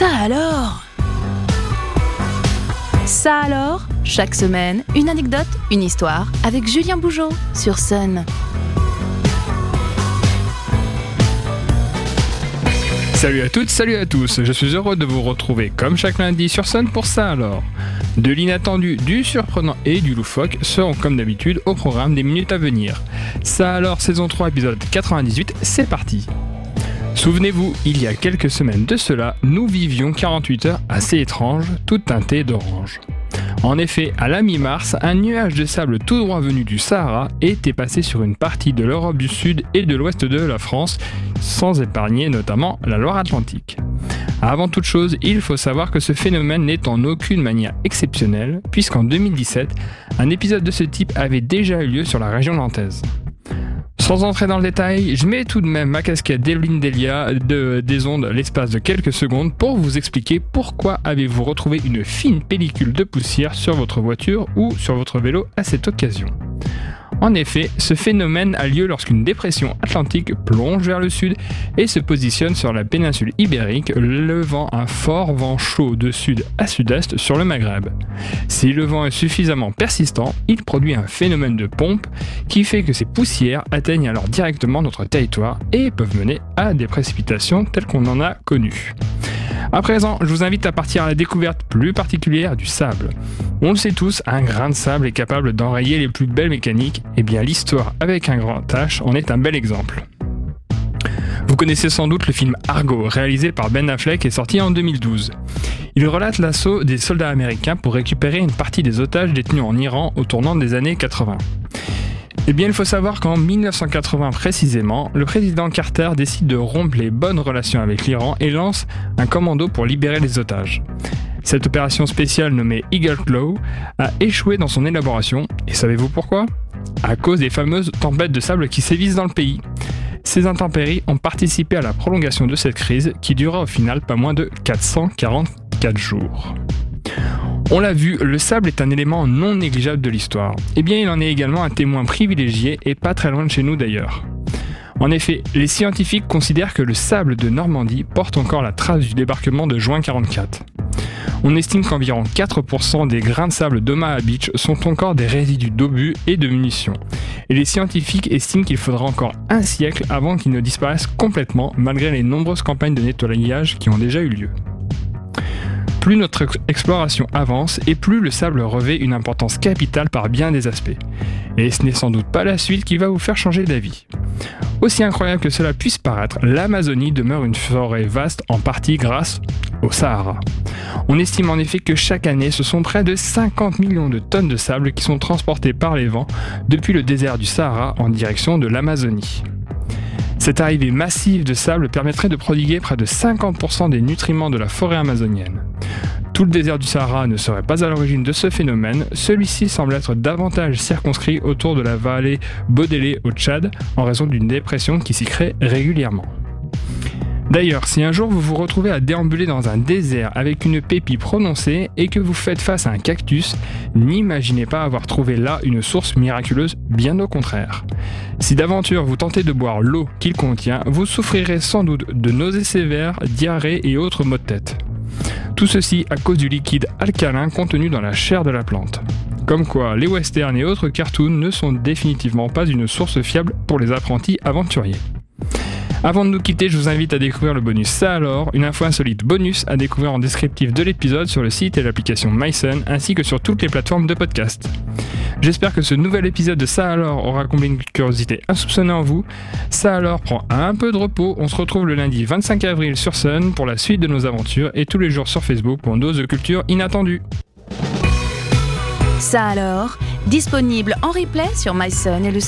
Ça alors? Ça alors Chaque semaine, une anecdote, une histoire avec Julien Bougeot sur Sun. Salut à toutes, salut à tous, je suis heureux de vous retrouver comme chaque lundi sur Sun pour ça alors. De l'inattendu, du surprenant et du loufoque seront comme d'habitude au programme des minutes à venir. Ça alors, saison 3, épisode 98, c'est parti Souvenez-vous, il y a quelques semaines de cela, nous vivions 48 heures assez étranges, toutes teintées d'orange. En effet, à la mi-mars, un nuage de sable tout droit venu du Sahara était passé sur une partie de l'Europe du Sud et de l'Ouest de la France, sans épargner notamment la Loire-Atlantique. Avant toute chose, il faut savoir que ce phénomène n'est en aucune manière exceptionnel, puisqu'en 2017, un épisode de ce type avait déjà eu lieu sur la région nantaise. Sans entrer dans le détail, je mets tout de même ma casquette d'Evelyn Delia de, des ondes l'espace de quelques secondes pour vous expliquer pourquoi avez-vous retrouvé une fine pellicule de poussière sur votre voiture ou sur votre vélo à cette occasion. En effet, ce phénomène a lieu lorsqu'une dépression atlantique plonge vers le sud et se positionne sur la péninsule ibérique, levant un fort vent chaud de sud à sud-est sur le Maghreb. Si le vent est suffisamment persistant, il produit un phénomène de pompe qui fait que ces poussières atteignent alors directement notre territoire et peuvent mener à des précipitations telles qu'on en a connues. À présent, je vous invite à partir à la découverte plus particulière du sable. On le sait tous, un grain de sable est capable d'enrayer les plus belles mécaniques, et bien l'histoire avec un grand H en est un bel exemple. Vous connaissez sans doute le film Argo, réalisé par Ben Affleck et sorti en 2012. Il relate l'assaut des soldats américains pour récupérer une partie des otages détenus en Iran au tournant des années 80. Eh bien, il faut savoir qu'en 1980 précisément, le président Carter décide de rompre les bonnes relations avec l'Iran et lance un commando pour libérer les otages. Cette opération spéciale nommée Eagle Claw a échoué dans son élaboration, et savez-vous pourquoi? À cause des fameuses tempêtes de sable qui sévissent dans le pays. Ces intempéries ont participé à la prolongation de cette crise qui dura au final pas moins de 444 jours. On l'a vu, le sable est un élément non négligeable de l'histoire. Eh bien, il en est également un témoin privilégié et pas très loin de chez nous d'ailleurs. En effet, les scientifiques considèrent que le sable de Normandie porte encore la trace du débarquement de juin 44. On estime qu'environ 4% des grains de sable d'Omaha Beach sont encore des résidus d'obus et de munitions. Et les scientifiques estiment qu'il faudra encore un siècle avant qu'ils ne disparaissent complètement malgré les nombreuses campagnes de nettoyage qui ont déjà eu lieu. Plus notre exploration avance et plus le sable revêt une importance capitale par bien des aspects. Et ce n'est sans doute pas la suite qui va vous faire changer d'avis. Aussi incroyable que cela puisse paraître, l'Amazonie demeure une forêt vaste en partie grâce au Sahara. On estime en effet que chaque année, ce sont près de 50 millions de tonnes de sable qui sont transportées par les vents depuis le désert du Sahara en direction de l'Amazonie. Cette arrivée massive de sable permettrait de prodiguer près de 50% des nutriments de la forêt amazonienne. Tout le désert du Sahara ne serait pas à l'origine de ce phénomène, celui-ci semble être davantage circonscrit autour de la vallée Bodélé au Tchad en raison d'une dépression qui s'y crée régulièrement. D'ailleurs, si un jour vous vous retrouvez à déambuler dans un désert avec une pépie prononcée et que vous faites face à un cactus, n'imaginez pas avoir trouvé là une source miraculeuse, bien au contraire. Si d'aventure vous tentez de boire l'eau qu'il contient, vous souffrirez sans doute de nausées sévères, diarrhée et autres maux de tête. Tout ceci à cause du liquide alcalin contenu dans la chair de la plante. Comme quoi, les westerns et autres cartoons ne sont définitivement pas une source fiable pour les apprentis aventuriers. Avant de nous quitter, je vous invite à découvrir le bonus Ça alors, une info insolite bonus à découvrir en descriptif de l'épisode sur le site et l'application MySun ainsi que sur toutes les plateformes de podcast. J'espère que ce nouvel épisode de Ça alors aura comblé une curiosité insoupçonnée en vous. Ça alors prend un peu de repos. On se retrouve le lundi 25 avril sur Sun pour la suite de nos aventures et tous les jours sur Facebook pour une dose de culture inattendue. Ça alors, disponible en replay sur myson et le